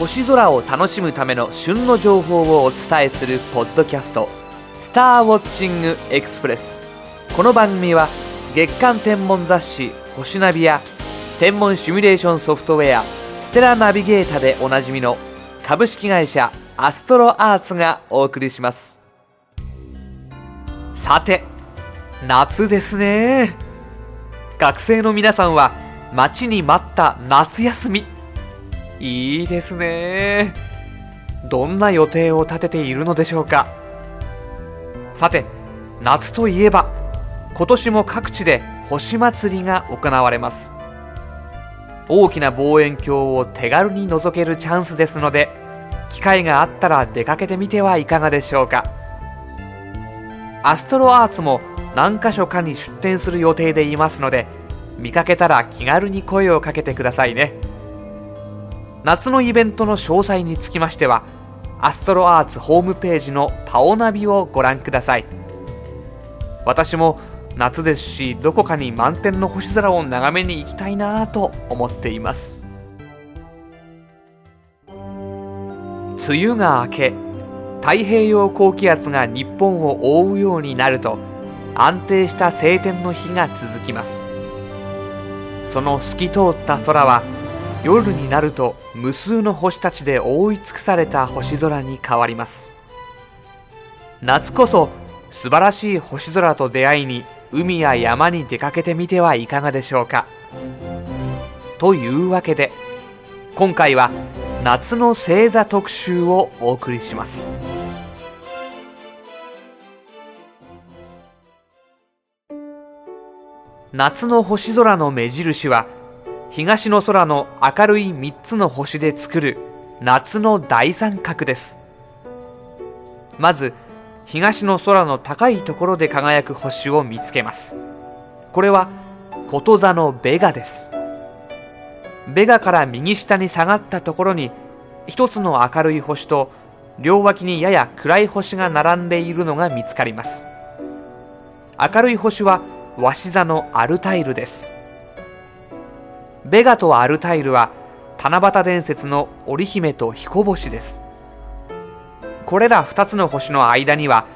星空を楽しむための旬の情報をお伝えするポッドキャスト「スターウォッチングエクスプレス」この番組は月間天文雑誌「星ナビ」や天文シミュレーションソフトウェア「ステラナビゲータ」でおなじみの株式会社アストロアーツがお送りします。さて夏ですね。学生の皆さんは待ちに待った夏休み。いいですね。どんな予定を立てているのでしょうか。さて夏といえば今年も各地で星祭りが行われます。大きな望遠鏡を手軽に覗けるチャンスですので機会があったら出かけてみてはいかがでしょうか。アストロアーツも何箇所かに出店する予定でいますので見かけたら気軽に声をかけてくださいね。夏のイベントの詳細につきましてはアストロアーツホームページのパオナビをご覧ください。私も夏ですしどこかに満天の星空を眺めに行きたいなと思っています。梅雨が明け太平洋高気圧が日本を覆うようになると安定した晴天の日が続きます。その透き通った空は夜になると無数の星たちで覆い尽くされた星空に変わります。夏こそ素晴らしい星空と出会いに海や山に出かけてみてはいかがでしょうか。というわけで今回は夏の星座特集をお送りします。夏の星空の目印は東の空の明るい3つの星で作る夏の大三角です。まず東の空の高いところで輝く星を見つけます。これはこと座のベガです。ベガから右下に下がったところに一つの明るい星と両脇にやや暗い星が並んでいるのが見つかります。明るい星は鷲座のアルタイルです。ベガとアルタイルは七夕伝説の織姫と彦星です。これら2つの星の間には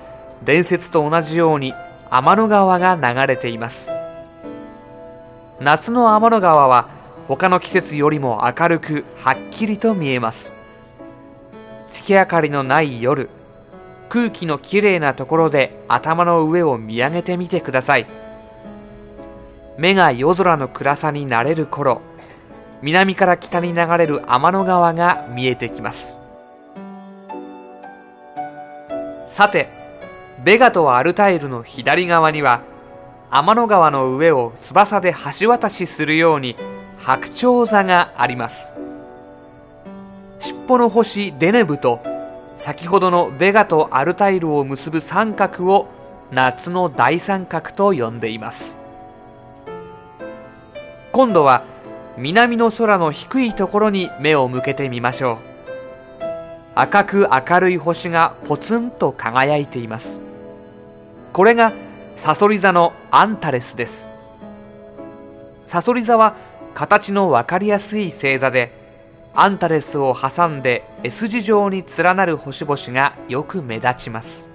伝説と同じように天の川が流れています。夏の天の川は他の季節よりも明るくはっきりと見えます。月明かりのない夜空気のきれいなところで頭の上を見上げてみてください。目が夜空の暗さになれる頃南から北に流れる天の川が見えてきます。さてベガとアルタイルの左側には天の川の上を翼で橋渡しするように白鳥座があります。尻尾の星デネブと先ほどのベガとアルタイルを結ぶ三角を夏の大三角と呼んでいます。今度は南の空の低いところに目を向けてみましょう。赤く明るい星がポツンと輝いています。これがサソリ座のアンタレスです。サソリ座は形の分かりやすい星座でアンタレスを挟んで S 字状に連なる星々がよく目立ちます。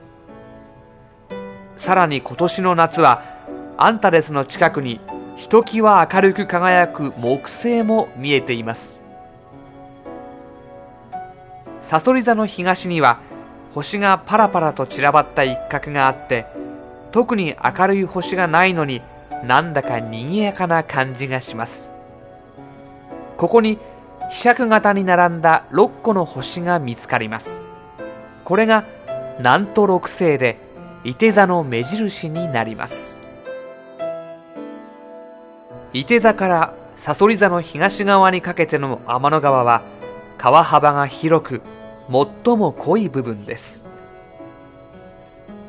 さらに今年の夏はアンタレスの近くにひときわ明るく輝く木星も見えています。さそり座の東には星がパラパラと散らばった一角があって特に明るい星がないのになんだか賑やかな感じがします。ここにひしゃく型に並んだ6個の星が見つかります。これが南都六星で伊手座の目印になります。伊手座からさそり座の東側にかけての天の川は川幅が広く最も濃い部分です。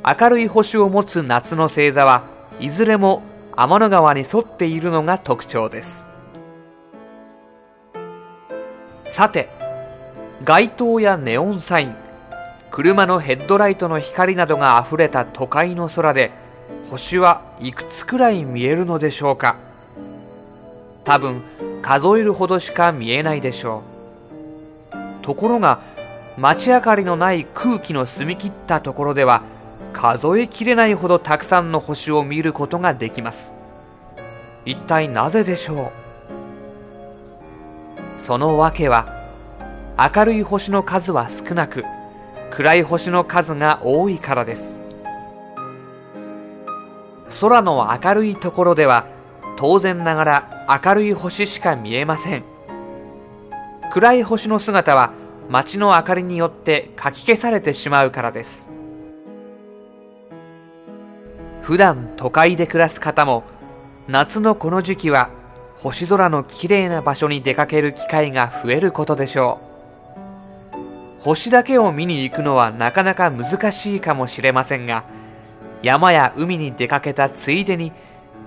明るい星を持つ夏の星座はいずれも天の川に沿っているのが特徴です。さて街灯やネオンサイン車のヘッドライトの光などがあふれた都会の空で星はいくつくらい見えるのでしょうか？多分数えるほどしか見えないでしょう。ところが街明かりのない空気の澄み切ったところでは数えきれないほどたくさんの星を見ることができます。一体なぜでしょう？その訳は明るい星の数は少なく暗い星の数が多いからです。空の明るいところでは当然ながら明るい星しか見えません。暗い星の姿は街の明かりによってかき消されてしまうからです。普段都会で暮らす方も夏のこの時期は星空のきれいな場所に出かける機会が増えることでしょう。星だけを見に行くのはなかなか難しいかもしれませんが山や海に出かけたついでに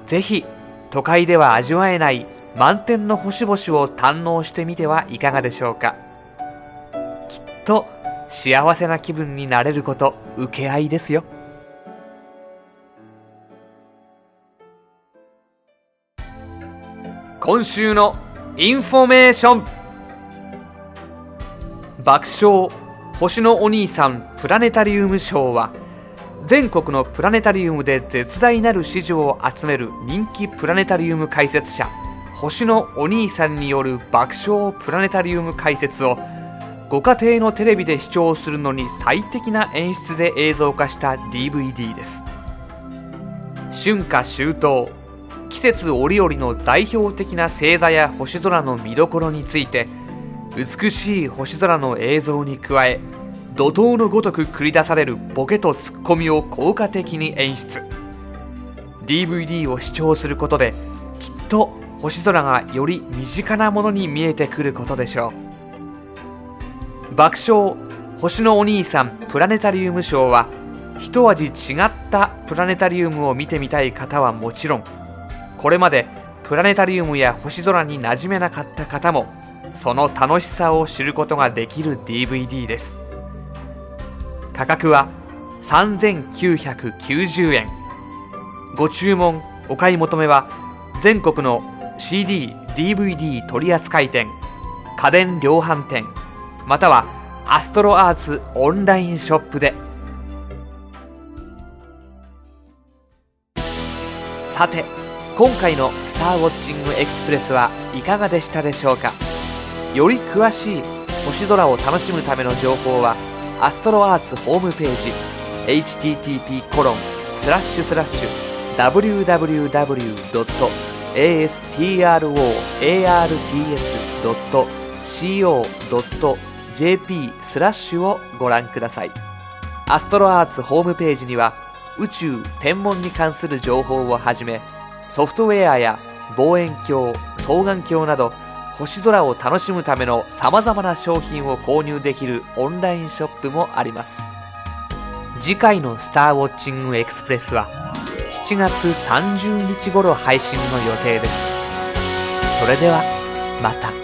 ぜひ都会では味わえない満天の星々を堪能してみてはいかがでしょうか。きっと幸せな気分になれること請け合いですよ。今週のインフォメーション。爆笑星のお兄さんプラネタリウムショーは全国のプラネタリウムで絶大なる支持を集める人気プラネタリウム解説者星のお兄さんによる爆笑プラネタリウム解説をご家庭のテレビで視聴するのに最適な演出で映像化した DVD です。春夏秋冬季節折々の代表的な星座や星空の見どころについて美しい星空の映像に加え怒涛のごとく繰り出されるボケとツッコミを効果的に演出。DVD を視聴することできっと星空がより身近なものに見えてくることでしょう。爆笑星のお兄さんプラネタリウムショーは一味違ったプラネタリウムを見てみたい方はもちろんこれまでプラネタリウムや星空に馴染めなかった方もその楽しさを知ることができる DVD です。価格は3990円。ご注文お買い求めは全国の CD、DVD 取扱店家電量販店またはアストロアーツオンラインショップで。さて今回の「スターウォッチングエクスプレス」はいかがでしたでしょうか？より詳しい星空を楽しむための情報はアストロアーツホームページ http コロンスラッシュスラッシュ www.astroarts.co.jp スラッシュをご覧ください。アストロアーツホームページには宇宙天文に関する情報をはじめソフトウェアや望遠鏡双眼鏡など星空を楽しむための様々な商品を購入できるオンラインショップもあります。次回のスターウォッチングエクスプレスは7月30日頃配信の予定です。それではまた。